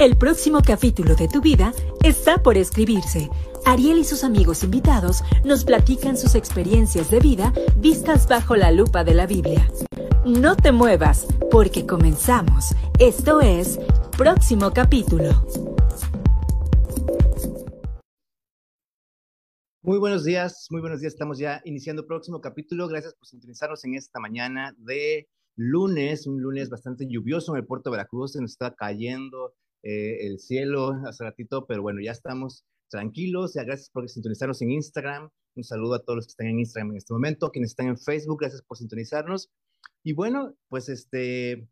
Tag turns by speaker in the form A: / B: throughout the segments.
A: El próximo capítulo de tu vida está por escribirse. Ariel y sus amigos invitados nos platican sus experiencias de vida vistas bajo la lupa de la Biblia. No te muevas, porque comenzamos. Esto es Próximo Capítulo.
B: Muy buenos días, muy buenos días. Estamos ya iniciando próximo capítulo. Gracias por sintonizarnos en esta mañana de lunes, un lunes bastante lluvioso en el puerto de Veracruz. Se nos está cayendo eh, el cielo hace ratito, pero bueno, ya estamos tranquilos. Ya gracias por sintonizarnos en Instagram. Un saludo a todos los que están en Instagram en este momento, quienes están en Facebook, gracias por sintonizarnos. Y bueno, pues este,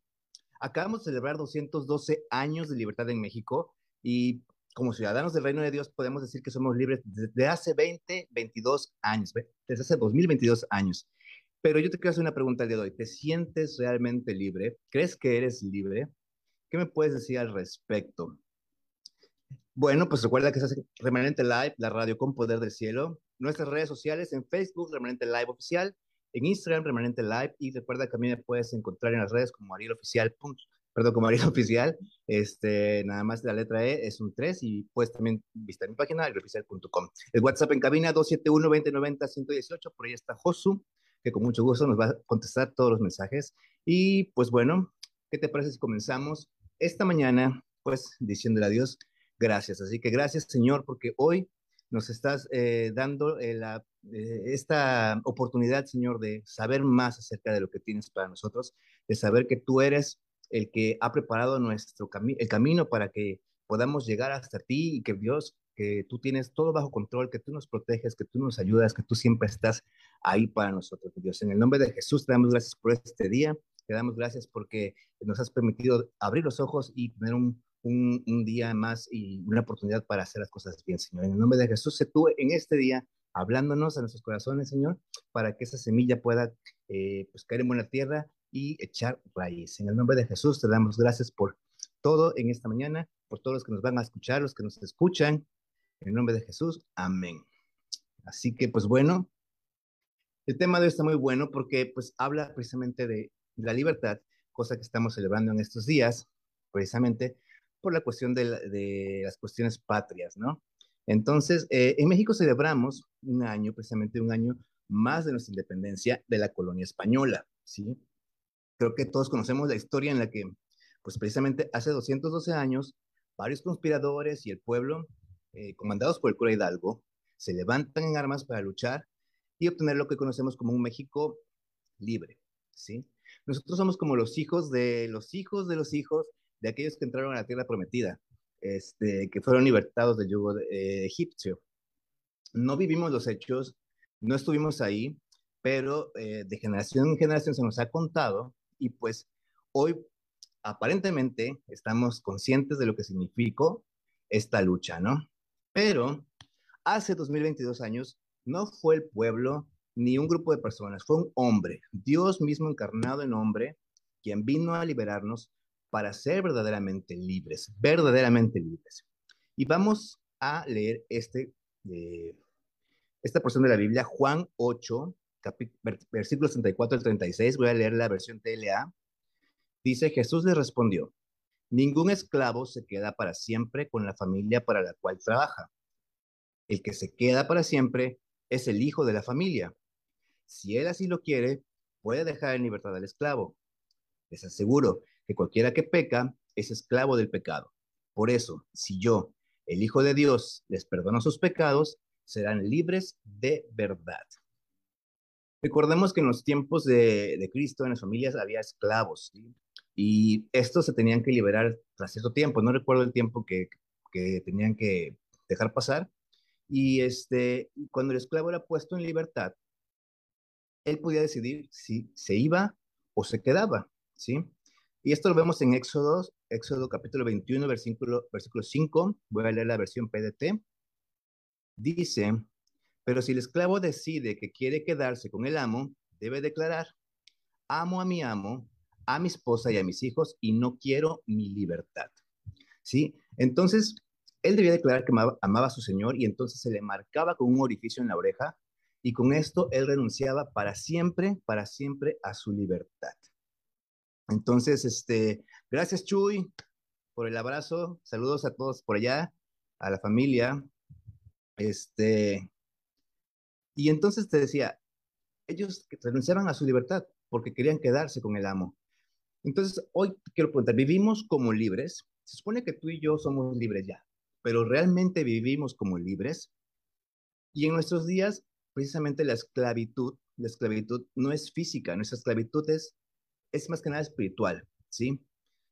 B: acabamos de celebrar 212 años de libertad en México y como ciudadanos del reino de Dios podemos decir que somos libres desde hace 20, 22 años, desde hace 2022 años. Pero yo te quiero hacer una pregunta el día de hoy. ¿Te sientes realmente libre? ¿Crees que eres libre? ¿Qué me puedes decir al respecto? Bueno, pues recuerda que se hace Remanente Live, la radio con poder del cielo. Nuestras redes sociales en Facebook, Remanente Live Oficial, en Instagram, Remanente Live, y recuerda que también me puedes encontrar en las redes como Ariel Oficial, perdón, como Ariel Oficial, este, nada más la letra E es un 3, y puedes también visitar mi página, arieloficial.com. El WhatsApp en cabina 271-2090-118, por ahí está Josu, que con mucho gusto nos va a contestar todos los mensajes. Y pues bueno, ¿qué te parece si comenzamos? Esta mañana, pues diciéndole a Dios, gracias. Así que gracias, Señor, porque hoy nos estás eh, dando eh, eh, esta oportunidad, Señor, de saber más acerca de lo que tienes para nosotros, de saber que tú eres el que ha preparado nuestro el camino para que podamos llegar hasta ti y que Dios, que tú tienes todo bajo control, que tú nos proteges, que tú nos ayudas, que tú siempre estás ahí para nosotros, Dios. En el nombre de Jesús te damos gracias por este día. Te damos gracias porque nos has permitido abrir los ojos y tener un, día más y una oportunidad para hacer las cosas bien, Señor. En el nombre de Jesús, se tú en este día hablándonos a nuestros corazones, Señor, para que esa semilla pueda eh, pues, caer en buena tierra y echar raíz. En el nombre de Jesús te damos gracias por todo en esta mañana, por todos los que nos van a escuchar, los que nos escuchan. En el nombre de Jesús, amén. Así que, pues bueno, el tema de hoy está muy bueno porque pues habla precisamente de la libertad, cosa que estamos celebrando en estos días, precisamente por la cuestión de, las cuestiones patrias, ¿no? Entonces, eh, en México celebramos un año, precisamente un año más de nuestra independencia de la colonia española, ¿sí? Creo que todos conocemos la historia en la que, pues precisamente hace 212 años, varios conspiradores y el pueblo, eh, comandados por el cura Hidalgo, se levantan en armas para luchar y obtener lo que conocemos como un México libre, ¿sí? Nosotros somos como los hijos de los hijos de los hijos de aquellos que entraron a la tierra prometida, este, que fueron libertados del yugo eh, egipcio. No vivimos los hechos, no estuvimos ahí, pero eh, de generación en generación se nos ha contado y pues hoy aparentemente estamos conscientes de lo que significó esta lucha, ¿no? Pero hace 2022 años no fue el pueblo ni un grupo de personas, fue un hombre, Dios mismo encarnado en hombre, quien vino a liberarnos para ser verdaderamente libres, verdaderamente libres. Y vamos a leer este, eh, esta porción de la Biblia, Juan 8, versículos 34 al 36, voy a leer la versión TLA. Dice, Jesús le respondió, ningún esclavo se queda para siempre con la familia para la cual trabaja. El que se queda para siempre es el hijo de la familia si él así lo quiere, puede dejar en libertad al esclavo. Les aseguro que cualquiera que peca es esclavo del pecado. Por eso, si yo, el Hijo de Dios, les perdono sus pecados, serán libres de verdad. Recordemos que en los tiempos de, Cristo, en las familias había esclavos, y estos se tenían que liberar tras cierto tiempo. No recuerdo el tiempo que, que tenían que dejar pasar. Y este, cuando el esclavo era puesto en libertad, él podía decidir si se iba o se quedaba, ¿sí? Y esto lo vemos en Éxodo, Éxodo capítulo 21, versículo, versículo 5, voy a leer la versión PDT. Dice, pero si el esclavo decide que quiere quedarse con el amo, debe declarar, amo a mi amo, a mi esposa y a mis hijos y no quiero mi libertad. ¿Sí? Entonces, él debía declarar que amaba, amaba, a su señor y entonces se le marcaba con un orificio en la oreja y con esto él renunciaba para siempre, para siempre a su libertad. Entonces, este, gracias Chuy por el abrazo. Saludos a todos por allá, a la familia. Este, y entonces te decía, ellos renunciaban a su libertad porque querían quedarse con el amo. Entonces, hoy quiero preguntar, ¿vivimos como libres? Se supone que tú y yo somos libres ya, pero ¿realmente vivimos como libres? Y en nuestros días, precisamente la esclavitud, la esclavitud no es física, nuestra esclavitud es, es más que nada espiritual, ¿sí?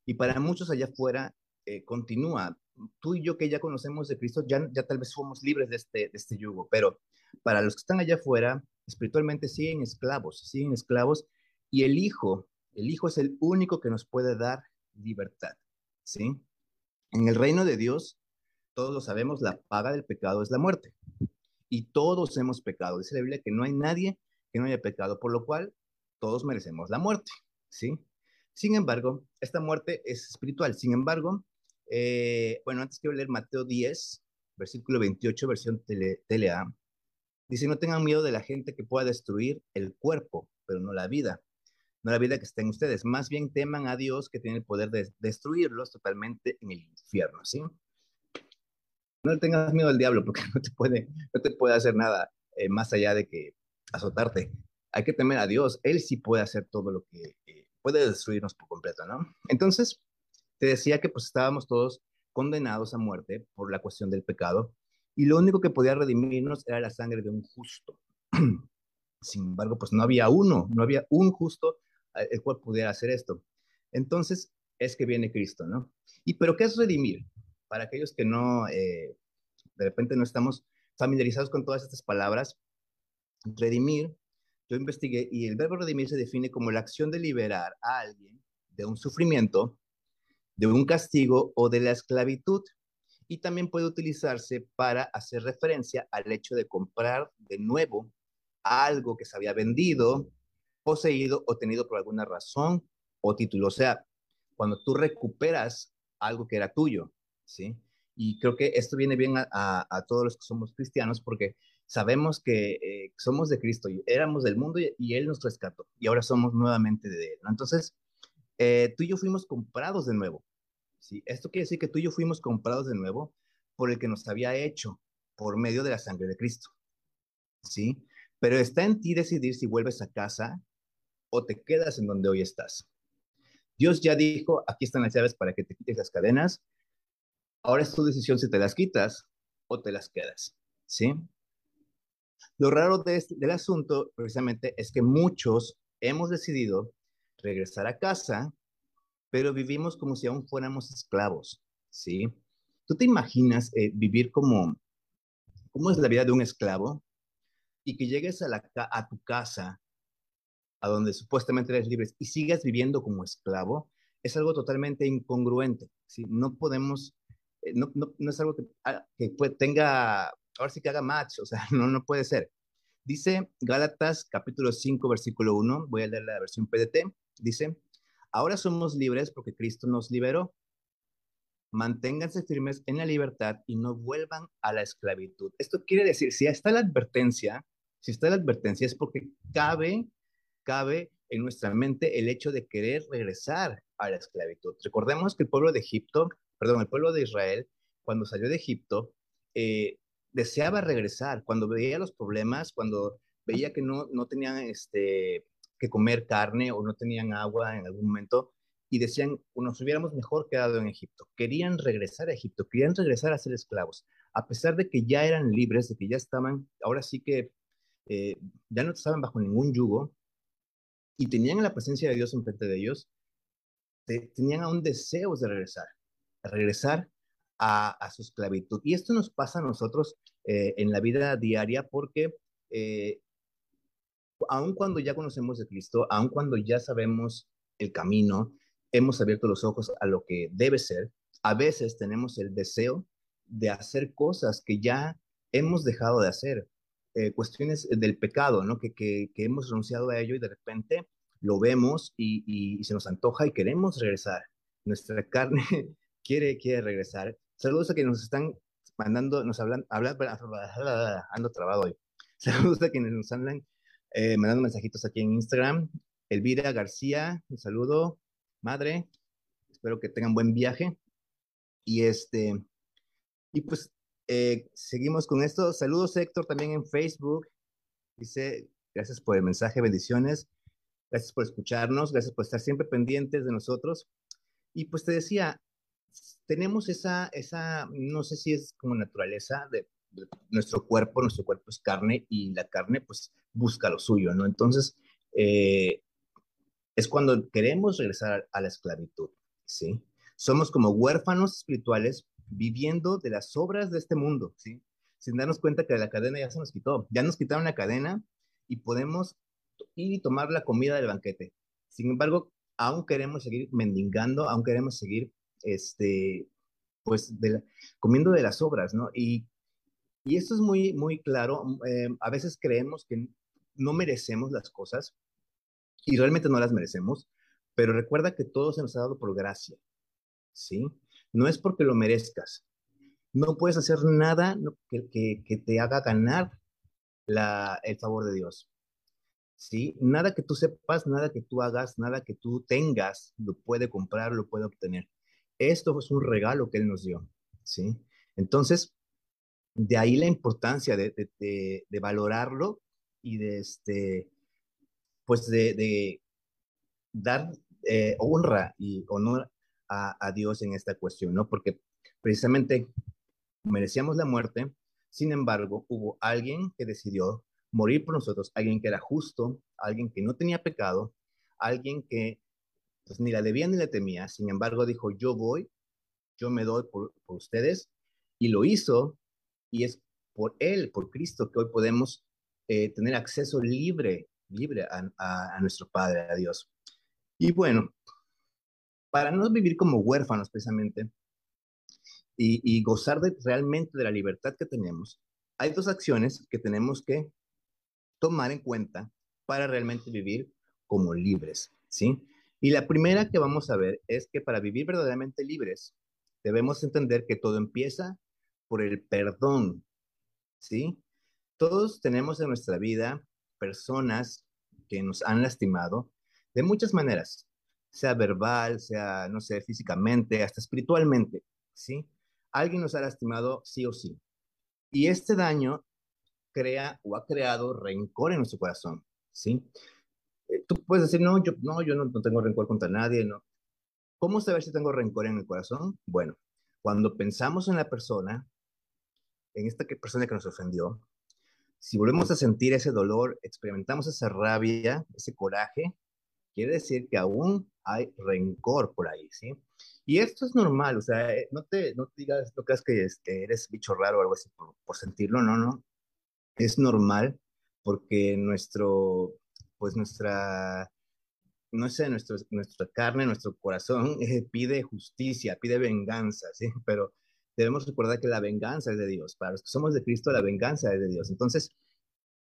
B: Y para muchos allá afuera eh, continúa. Tú y yo que ya conocemos de Cristo, ya, ya tal vez somos libres de este, de este yugo, pero para los que están allá afuera, espiritualmente siguen esclavos, siguen esclavos, y el Hijo, el Hijo es el único que nos puede dar libertad, ¿sí? En el reino de Dios, todos lo sabemos, la paga del pecado es la muerte. Y todos hemos pecado. Dice la Biblia que no hay nadie que no haya pecado, por lo cual todos merecemos la muerte, ¿sí? Sin embargo, esta muerte es espiritual. Sin embargo, eh, bueno, antes quiero leer Mateo 10, versículo 28, versión tele, TLA. Dice, no tengan miedo de la gente que pueda destruir el cuerpo, pero no la vida. No la vida que está en ustedes. Más bien teman a Dios que tiene el poder de destruirlos totalmente en el infierno, ¿sí? No le tengas miedo al diablo porque no te puede, no te puede hacer nada eh, más allá de que azotarte. Hay que temer a Dios. Él sí puede hacer todo lo que eh, puede destruirnos por completo, ¿no? Entonces, te decía que pues estábamos todos condenados a muerte por la cuestión del pecado y lo único que podía redimirnos era la sangre de un justo. Sin embargo, pues no había uno, no había un justo el cual pudiera hacer esto. Entonces es que viene Cristo, ¿no? Y pero ¿qué es redimir? Para aquellos que no, eh, de repente no estamos familiarizados con todas estas palabras, redimir, yo investigué y el verbo redimir se define como la acción de liberar a alguien de un sufrimiento, de un castigo o de la esclavitud y también puede utilizarse para hacer referencia al hecho de comprar de nuevo algo que se había vendido, poseído o tenido por alguna razón o título. O sea, cuando tú recuperas algo que era tuyo, ¿sí? Y creo que esto viene bien a, todos los que somos cristianos porque sabemos que eh, somos de Cristo, y éramos del mundo y, Él nos rescató y ahora somos nuevamente de Él. Entonces, eh, tú y yo fuimos comprados de nuevo. ¿sí? Esto quiere decir que tú y yo fuimos comprados de nuevo por el que nos había hecho por medio de la sangre de Cristo. ¿sí? Pero está en ti decidir si vuelves a casa o te quedas en donde hoy estás. Dios ya dijo, aquí están las llaves para que te quites las cadenas. Ahora es tu decisión si te las quitas o te las quedas. ¿Sí? Lo raro de del asunto, precisamente, es que muchos hemos decidido regresar a casa pero vivimos como si aún fuéramos esclavos, ¿sí? ¿Tú te imaginas eh, vivir como, cómo es la vida de un esclavo? Y que llegues a, a tu casa, a donde supuestamente eres libre, y sigas viviendo como esclavo, es algo totalmente incongruente, ¿sí? No podemos, no, no, no, es algo que, ah, que tenga, ahora sí que haga match, o sea, no, no puede ser. Dice Gálatas capítulo 5, versículo 1, voy a leer la versión PDT, dice, Ahora somos libres porque Cristo nos liberó. Manténganse firmes en la libertad y no vuelvan a la esclavitud. Esto quiere decir, si está la advertencia, si está la advertencia es porque cabe, cabe en nuestra mente el hecho de querer regresar a la esclavitud. Recordemos que el pueblo de Egipto, perdón, el pueblo de Israel, cuando salió de Egipto, eh, deseaba regresar. Cuando veía los problemas, cuando veía que no, no tenían este, que comer carne o no tenían agua en algún momento y decían, nos hubiéramos mejor quedado en Egipto. Querían regresar a Egipto, querían regresar a ser esclavos, a pesar de que ya eran libres, de que ya estaban, ahora sí que eh, ya no estaban bajo ningún yugo y tenían la presencia de Dios enfrente de ellos, tenían aún deseos de regresar, regresar a, su esclavitud. Y esto nos pasa a nosotros eh, en la vida diaria porque eh, aun cuando ya conocemos de Cristo, aun cuando ya sabemos el camino, hemos abierto los ojos a lo que debe ser, a veces tenemos el deseo de hacer cosas que ya hemos dejado de hacer, eh, cuestiones del pecado, ¿no? Que, que, hemos renunciado a ello y de repente lo vemos y, se nos antoja y queremos regresar. Nuestra carne quiere, quiere regresar. Saludos a quienes nos están mandando, nos hablan, hablan, ando trabado hoy. Saludos a quienes nos hablan eh, mandando mensajitos aquí en Instagram. Elvira García, un saludo, madre. Espero que tengan buen viaje. Y este, y pues eh, seguimos con esto. Saludos Héctor también en Facebook. Dice, gracias por el mensaje, bendiciones. Gracias por escucharnos, gracias por estar siempre pendientes de nosotros. Y pues te decía, tenemos esa, esa, no sé si es como naturaleza de, nuestro cuerpo, nuestro cuerpo es carne y la carne pues busca lo suyo, ¿no? Entonces, eh, es cuando queremos regresar a la esclavitud, ¿sí? Somos como huérfanos espirituales viviendo de las obras de este mundo, ¿sí? Sin darnos cuenta que la cadena ya se nos quitó, ya nos quitaron la cadena y podemos ir y tomar la comida del banquete. Sin embargo, aún queremos seguir mendigando, aún queremos seguir, este, pues, comiendo de las obras, ¿no? Y, y esto es muy, muy claro. Eh, a veces creemos que no merecemos las cosas y realmente no las merecemos, pero recuerda que todo se nos ha dado por gracia, ¿sí? No es porque lo merezcas. No puedes hacer nada que, que, te haga ganar el favor de Dios. ¿Sí? Nada que tú sepas, nada que tú hagas, nada que tú tengas, lo puede comprar, lo puede obtener. Esto es un regalo que Él nos dio. ¿Sí? Entonces, de ahí la importancia de, valorarlo y de, este, pues de, dar eh, honra y honor a, Dios en esta cuestión, ¿no? Porque precisamente merecíamos la muerte, sin embargo, hubo alguien que decidió morir por nosotros, alguien que era justo, alguien que no tenía pecado, alguien que pues, ni la debía ni la temía, sin embargo dijo, yo voy, yo me doy por, ustedes, y lo hizo, y es por Él, por Cristo, que hoy podemos eh, tener acceso libre libre a, nuestro Padre, a Dios. Y bueno, para no vivir como huérfanos precisamente y, gozar de, realmente de la libertad que tenemos, hay dos acciones que tenemos que tomar en cuenta para realmente vivir como libres, ¿sí? Y la primera que vamos a ver es que para vivir verdaderamente libres, debemos entender que todo empieza por el perdón, ¿sí? Todos tenemos en nuestra vida personas que nos han lastimado de muchas maneras, sea verbal, sea, no sé, físicamente, hasta espiritualmente, ¿sí? Alguien nos ha lastimado sí o sí. Y este daño crea o ha creado rencor en nuestro corazón, ¿sí? Tú puedes decir, no, yo no, yo no, no tengo rencor contra nadie, no. ¿Cómo saber si tengo rencor en el corazón? Bueno, cuando pensamos en la persona, en esta persona que nos ofendió, si volvemos a sentir ese dolor, experimentamos esa rabia, ese coraje, quiere decir que aún hay rencor por ahí, ¿sí? Y esto es normal, o sea, eh, no te, no digas, no creas que este, eres bicho raro o algo así por, sentirlo, no, no. Es normal porque nuestro, pues nuestra, no sé, nuestro, nuestra carne, nuestro corazón eh, pide justicia, pide venganza, ¿sí? Pero debemos recordar que la venganza es de Dios. Para los que somos de Cristo, la venganza es de Dios. Entonces,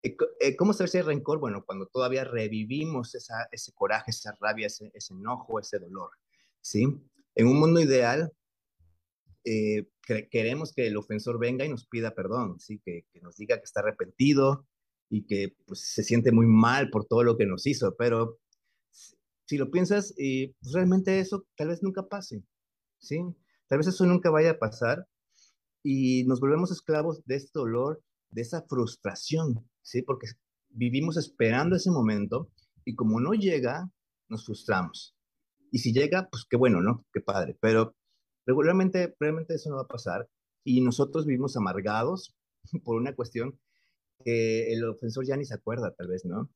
B: eh, eh, ¿cómo saber si hay rencor? Bueno, cuando todavía revivimos esa, ese coraje, esa rabia, ese, enojo, ese dolor. ¿sí? En un mundo ideal, queremos que el ofensor venga y nos pida perdón, ¿sí? que, nos diga que está arrepentido y que pues, se siente muy mal por todo lo que nos hizo, pero si lo piensas, pues, realmente eso tal vez nunca pase, ¿sí? Tal vez eso nunca vaya a pasar y nos volvemos esclavos de este dolor, de esa frustración, ¿sí? Porque vivimos esperando ese momento y como no llega, nos frustramos. Y si llega, pues qué bueno, ¿no? Qué padre. Pero regularmente, realmente eso no va a pasar y nosotros vivimos amargados por una cuestión que el ofensor ya ni se acuerda, tal vez, ¿no?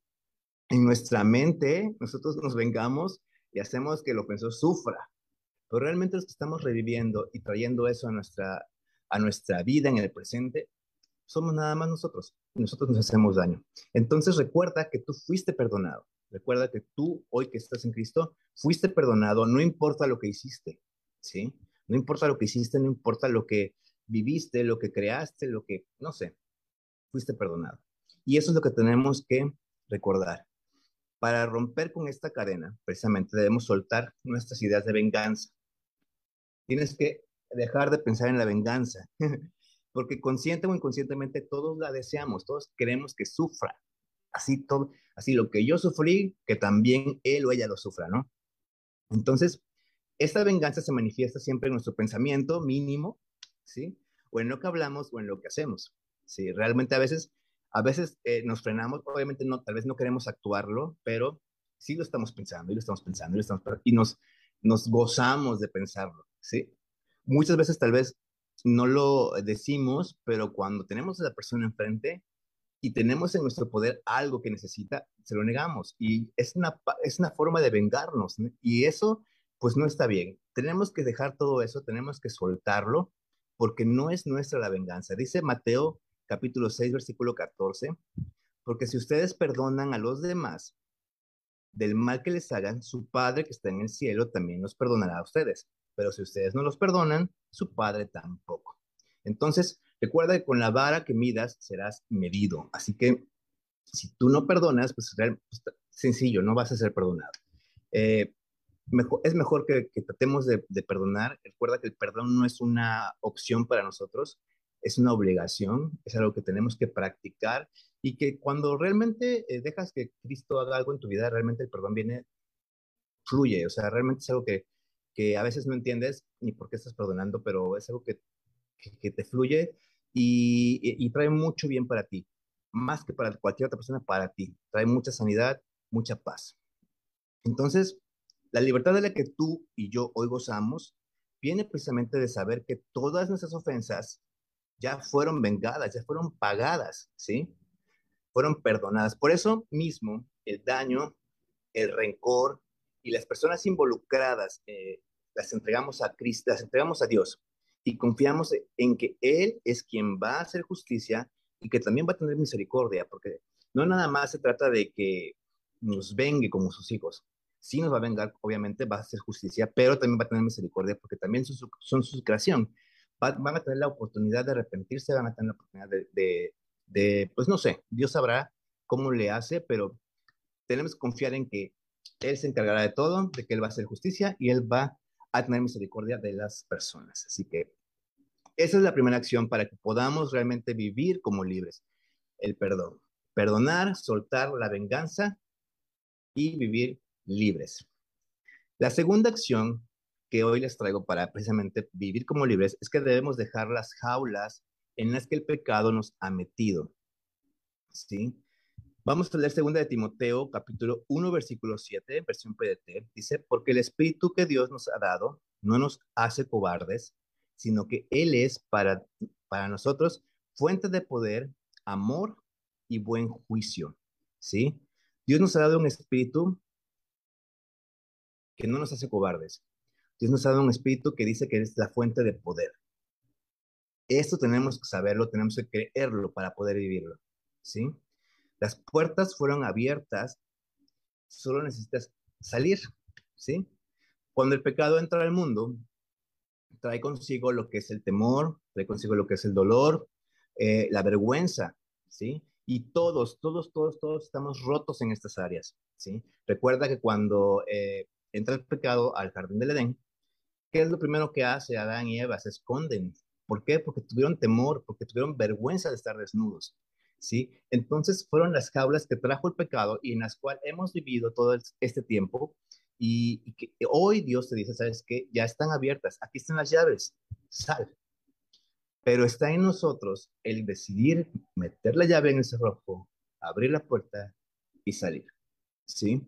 B: En nuestra mente, nosotros nos vengamos y hacemos que el ofensor sufra, pero realmente los que estamos reviviendo y trayendo eso a nuestra, a nuestra vida en el presente, somos nada más nosotros. nosotros nos hacemos daño. Entonces recuerda que tú fuiste perdonado. Recuerda que tú, hoy que estás en Cristo, fuiste perdonado, no importa lo que hiciste, ¿sí? No importa lo que hiciste, no importa lo que viviste, lo que creaste, lo que, no sé, fuiste perdonado. Y eso es lo que tenemos que recordar. Para romper con esta cadena, precisamente debemos soltar nuestras ideas de venganza. Tienes que dejar de pensar en la venganza, porque consciente o inconscientemente todos la deseamos, todos queremos que sufra. Así todo, así lo que yo sufrí, que también él o ella lo sufra, ¿no? Entonces, esta venganza se manifiesta siempre en nuestro pensamiento mínimo, ¿sí? O en lo que hablamos o en lo que hacemos, ¿sí? Realmente a veces, a veces eh, nos frenamos, obviamente no, tal vez no queremos actuarlo, pero sí lo estamos pensando y lo estamos pensando y, lo estamos, y nos, nos gozamos de pensarlo, ¿sí? Muchas veces tal vez no lo decimos, pero cuando tenemos a la persona enfrente y tenemos en nuestro poder algo que necesita, se lo negamos. Y es una, es una forma de vengarnos. Y eso, pues no está bien. Tenemos que dejar todo eso, tenemos que soltarlo, porque no es nuestra la venganza. Dice Mateo capítulo 6, versículo 14, porque si ustedes perdonan a los demás del mal que les hagan, su Padre que está en el cielo también los perdonará a ustedes pero si ustedes no los perdonan, su padre tampoco. Entonces, recuerda que con la vara que midas serás medido. Así que si tú no perdonas, pues, pues sencillo, no vas a ser perdonado. Eh, es mejor que, tratemos de, perdonar. Recuerda que el perdón no es una opción para nosotros, es una obligación, es algo que tenemos que practicar y que cuando realmente eh, dejas que Cristo haga algo en tu vida, realmente el perdón viene, fluye, o sea, realmente es algo que, que a veces no entiendes ni por qué estás perdonando, pero es algo que, que, te fluye y, y, trae mucho bien para ti, más que para cualquier otra persona, para ti. Trae mucha sanidad, mucha paz. Entonces, la libertad de la que tú y yo hoy gozamos viene precisamente de saber que todas nuestras ofensas ya fueron vengadas, ya fueron pagadas, ¿sí? Fueron perdonadas. Por eso mismo, el daño, el rencor, y las personas involucradas eh, las entregamos a Cristo, las entregamos a Dios y confiamos en que Él es quien va a hacer justicia y que también va a tener misericordia, porque no nada más se trata de que nos vengue como sus hijos. Sí nos va a vengar, obviamente va a hacer justicia, pero también va a tener misericordia porque también son su, creación. Van a tener la oportunidad de arrepentirse, van a tener la oportunidad de, de, de, pues no sé, Dios sabrá cómo le hace, pero tenemos que confiar en que él se encargará de todo, de que Él va a hacer justicia y Él va a tener misericordia de las personas. Así que esa es la primera acción para que podamos realmente vivir como libres. El perdón. Perdonar, soltar la venganza y vivir libres. La segunda acción que hoy les traigo para precisamente vivir como libres es que debemos dejar las jaulas en las que el pecado nos ha metido. ¿Sí? Vamos a leer segunda de Timoteo, capítulo 1, versículo 7, versión PDT. Dice, porque el Espíritu que Dios nos ha dado no nos hace cobardes, sino que Él es para, para nosotros fuente de poder, amor y buen juicio. ¿Sí? Dios nos ha dado un espíritu que no nos hace cobardes. Dios nos ha dado un espíritu que dice que es la fuente de poder. Esto tenemos que saberlo, tenemos que creerlo para poder vivirlo. ¿Sí? Las puertas fueron abiertas, solo necesitas salir, ¿sí? Cuando el pecado entra al mundo, trae consigo lo que es el temor, trae consigo lo que es el dolor, eh, la vergüenza, ¿sí? Y todos, todos, todos, todos estamos rotos en estas áreas, ¿sí? Recuerda que cuando eh, entra el pecado al jardín del Edén, ¿qué es lo primero que hace Adán y Eva? Se esconden. ¿Por qué? Porque tuvieron temor, porque tuvieron vergüenza de estar desnudos. ¿sí? Entonces fueron las jaulas que trajo el pecado y en las cuales hemos vivido todo este tiempo y, que hoy Dios te dice, ¿sabes qué? Ya están abiertas, aquí están las llaves, sal. Pero está en nosotros el decidir meter la llave en ese rojo, abrir la puerta y salir, ¿sí?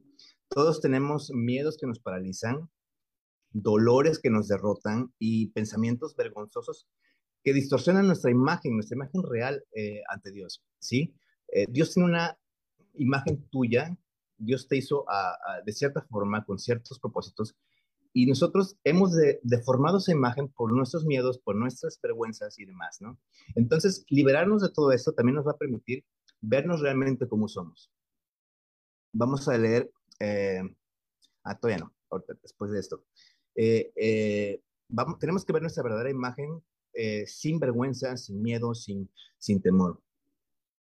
B: Todos tenemos miedos que nos paralizan, dolores que nos derrotan y pensamientos vergonzosos que distorsionan nuestra imagen, nuestra imagen real eh, ante Dios, ¿sí? Eh, Dios tiene una imagen tuya, Dios te hizo de cierta forma, con ciertos propósitos, y nosotros hemos deformado esa imagen por nuestros miedos, por nuestras vergüenzas y demás, ¿no? Entonces, liberarnos de todo esto también nos va a permitir vernos realmente como somos. Vamos a leer, eh, ah, todavía no, después de esto. Vamos, tenemos que ver nuestra verdadera imagen eh, sin vergüenza, sin miedo, sin, sin temor.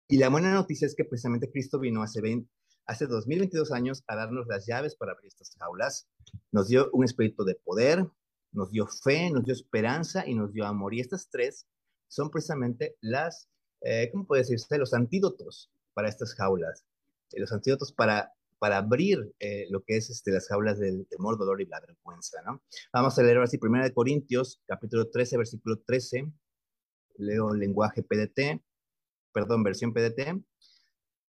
B: Y la buena noticia es que precisamente Cristo vino hace, 20, hace 2022 años a darnos las llaves para abrir estas jaulas. Nos dio un espíritu de poder, nos dio fe, nos dio esperanza y nos dio amor. Y estas tres son precisamente las, eh, ¿cómo puede decirse? Los antídotos para estas jaulas. Eh, los antídotos para para abrir eh, lo que es este, las jaulas del temor, dolor y la vergüenza, ¿no? Vamos a leer así, Primera de Corintios, capítulo 13, versículo 13, leo lenguaje PDT, perdón, versión PDT.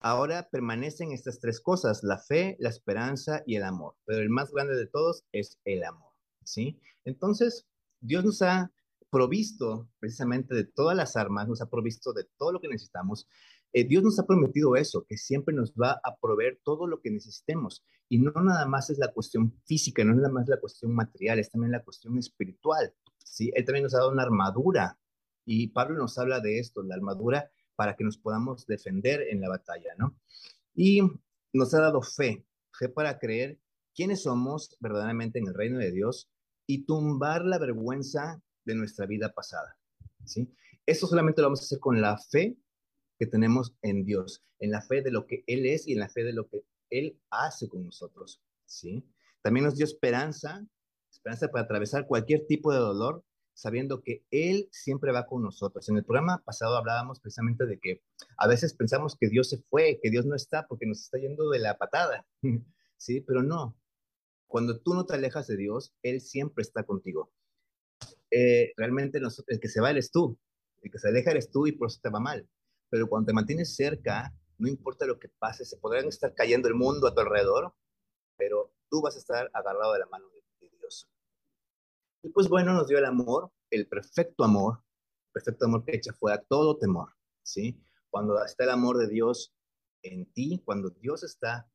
B: Ahora permanecen estas tres cosas, la fe, la esperanza y el amor, pero el más grande de todos es el amor, ¿sí? Entonces, Dios nos ha provisto precisamente de todas las armas, nos ha provisto de todo lo que necesitamos. Eh, Dios nos ha prometido eso, que siempre nos va a proveer todo lo que necesitemos. Y no nada más es la cuestión física, no nada más la cuestión material, es también la cuestión espiritual. ¿sí? Él también nos ha dado una armadura. Y Pablo nos habla de esto, la armadura para que nos podamos defender en la batalla, ¿no? Y nos ha dado fe, fe para creer quiénes somos verdaderamente en el reino de Dios y tumbar la vergüenza de nuestra vida pasada. ¿sí? Esto solamente lo vamos a hacer con la fe que tenemos en Dios, en la fe de lo que Él es y en la fe de lo que Él hace con nosotros. ¿sí? También nos dio esperanza, esperanza para atravesar cualquier tipo de dolor, sabiendo que Él siempre va con nosotros. En el programa pasado hablábamos precisamente de que a veces pensamos que Dios se fue, que Dios no está porque nos está yendo de la patada, ¿sí? Pero no. Cuando tú no te alejas de Dios, Él siempre está contigo. Eh, realmente el que se va eres tú, el que se aleja eres tú y por eso te va mal. Pero cuando te mantienes cerca, no importa lo que pase, se podrán estar cayendo el mundo a tu alrededor, pero tú vas a estar agarrado de la mano de, Dios. Y pues bueno, nos dio el amor, el perfecto amor, perfecto amor que echa fuera todo temor, ¿sí? Cuando está el amor de Dios en ti, cuando Dios está,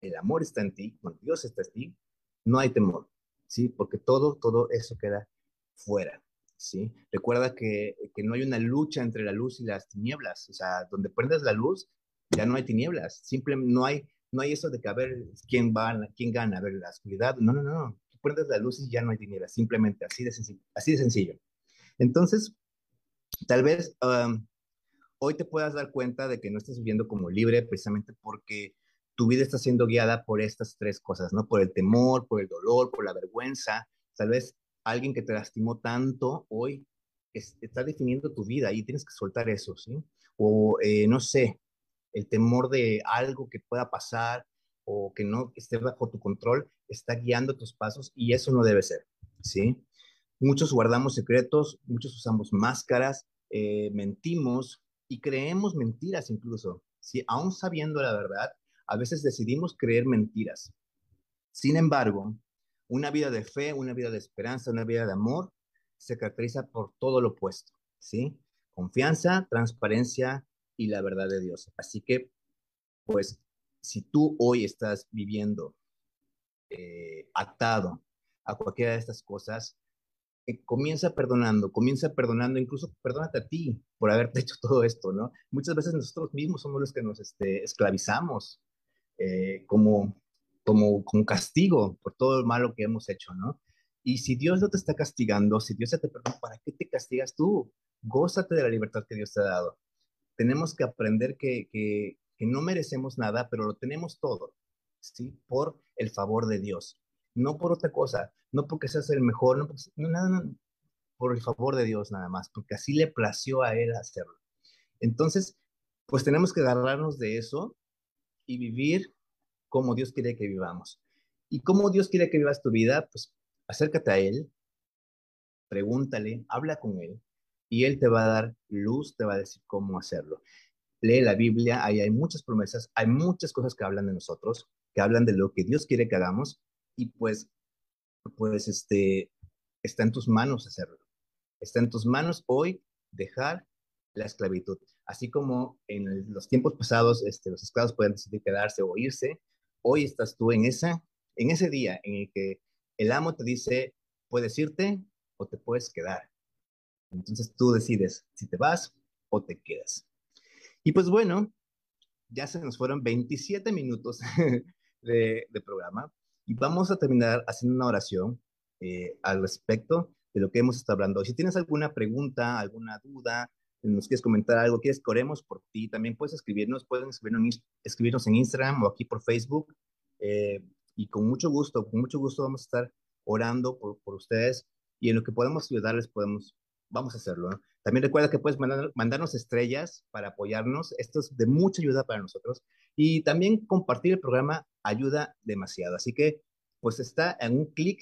B: el amor está en ti, cuando Dios está en ti, no hay temor, ¿sí? Porque todo, todo eso queda fuera, ¿sí? Recuerda que, que, no hay una lucha entre la luz y las tinieblas, o sea, donde prendes la luz, ya no hay tinieblas, simplemente no hay, no hay eso de que a ver quién, va, quién gana, a ver la oscuridad, no, no, no, tú prendes la luz y ya no hay tinieblas, simplemente así de sencillo. Así de sencillo. Entonces, tal vez hoy te puedas dar cuenta de que no estás viviendo como libre precisamente porque tu vida está siendo guiada por estas tres cosas, ¿no? Por el temor, por el dolor, por la vergüenza. Tal vez alguien que te lastimó tanto hoy está definiendo tu vida y tienes que soltar eso, ¿sí? O eh, no sé, el temor de algo que pueda pasar o que no esté bajo tu control está guiando tus pasos y eso no debe ser, ¿sí? Muchos guardamos secretos, muchos usamos máscaras, eh, mentimos y creemos mentiras incluso, ¿sí? Aún sabiendo la verdad, a veces decidimos creer mentiras. Sin embargo, una vida de fe, una vida de esperanza, una vida de amor, se caracteriza por todo lo opuesto, ¿sí? Confianza, transparencia y la verdad de Dios. Así que, pues, si tú hoy estás viviendo eh, atado a cualquiera de estas cosas, eh, comienza perdonando, comienza perdonando, incluso perdónate a ti por haberte hecho todo esto, ¿no? Muchas veces nosotros mismos somos los que nos este, esclavizamos, eh, como como, como castigo por todo el malo que hemos hecho, ¿no? Y si Dios no te está castigando, si Dios ya te perdona, ¿para qué te castigas tú? Gózate de la libertad que Dios te ha dado. Tenemos que aprender que, que, que no merecemos nada, pero lo tenemos todo, ¿sí? Por el favor de Dios, no por otra cosa, no porque seas el mejor, no, no nada, no, por el favor de Dios nada más, porque así le plació a Él hacerlo. Entonces, pues tenemos que agarrarnos de eso y vivir cómo Dios quiere que vivamos. ¿Y cómo Dios quiere que vivas tu vida? Pues acércate a Él, pregúntale, habla con Él y Él te va a dar luz, te va a decir cómo hacerlo. Lee la Biblia, ahí hay muchas promesas, hay muchas cosas que hablan de nosotros, que hablan de lo que Dios quiere que hagamos y pues, pues este, está en tus manos hacerlo. Está en tus manos hoy dejar la esclavitud. Así como en los tiempos pasados este, los esclavos pueden decidir quedarse o irse, hoy estás tú en, esa, en ese día en el que el amo te dice, puedes irte o te puedes quedar. Entonces tú decides si te vas o te quedas. Y pues bueno, ya se nos fueron 27 minutos de, programa y vamos a terminar haciendo una oración eh, al respecto de lo que hemos estado hablando. Si tienes alguna pregunta, alguna duda, nos quieres comentar algo, quieres que oremos por ti, también puedes escribirnos, pueden escribirnos, en Instagram o aquí por Facebook. Eh, y con mucho gusto, con mucho gusto vamos a estar orando por, ustedes y en lo que podemos ayudarles podemos vamos a hacerlo. También recuerda que puedes mandarnos estrellas para apoyarnos. Esto es de mucha ayuda para nosotros. Y también compartir el programa ayuda demasiado. Así que, pues está en un clic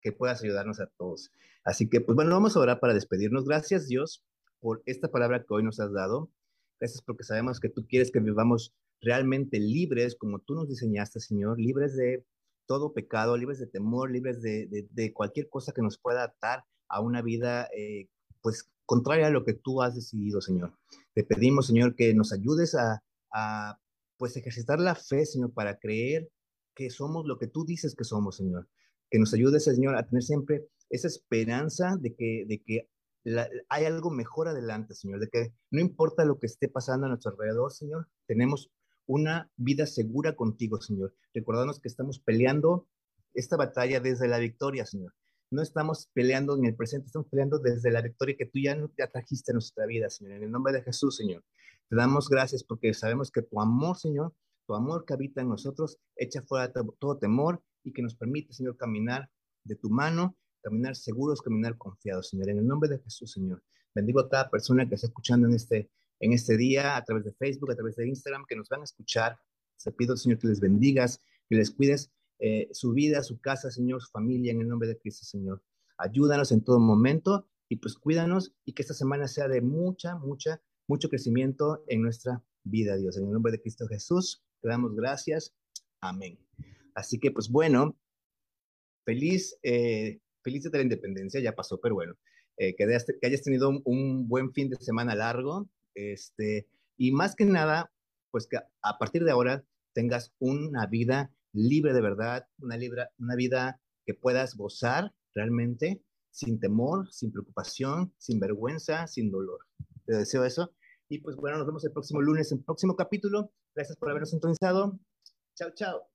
B: que puedas ayudarnos a todos. Así que, pues bueno, vamos a orar para despedirnos. Gracias, Dios, por esta palabra que hoy nos has dado. Gracias porque sabemos que tú quieres que vivamos realmente libres, como tú nos diseñaste, Señor, libres de todo pecado, libres de temor, libres de, de, cualquier cosa que nos pueda atar a una vida, eh, pues, contraria a lo que tú has decidido, Señor. Te pedimos, Señor, que nos ayudes a, a, pues, ejercitar la fe, Señor, para creer que somos lo que tú dices que somos, Señor. Que nos ayudes, Señor, a tener siempre esa esperanza de que, de que hay algo mejor adelante, Señor, de que no importa lo que esté pasando a nuestro alrededor, Señor, tenemos una vida segura contigo, Señor. Recordándonos que estamos peleando esta batalla desde la victoria, Señor. No estamos peleando en el presente, estamos peleando desde la victoria que tú ya te atrajiste a nuestra vida, Señor. En el nombre de Jesús, Señor. Te damos gracias porque sabemos que tu amor, Señor, tu amor que habita en nosotros, echa fuera todo temor y que nos permite, Señor, caminar de tu mano caminar seguros, caminar confiados, Señor. En el nombre de Jesús, Señor. Bendigo a cada persona que está escuchando en este, en este día, a través de Facebook, a través de Instagram, que nos van a escuchar. Te pido, Señor, que les bendigas, que les cuides eh, su vida, su casa, Señor, su familia, en el nombre de Cristo, Señor. Ayúdanos en todo momento y pues cuídanos y que esta semana sea de mucha, mucha, mucho crecimiento en nuestra vida, Dios. En el nombre de Cristo Jesús, te damos gracias. Amén. Así que, pues bueno, feliz eh, feliz de la independencia, ya pasó, pero bueno, eh, que, hayas, tenido un, buen fin de semana largo, este, y más que nada, pues que a partir de ahora tengas una vida libre de verdad, una, una vida que puedas gozar realmente sin temor, sin preocupación, sin vergüenza, sin dolor. Te deseo eso. Y pues bueno, nos vemos el próximo lunes en el próximo capítulo. Gracias por habernos sintonizado. Chao, chao.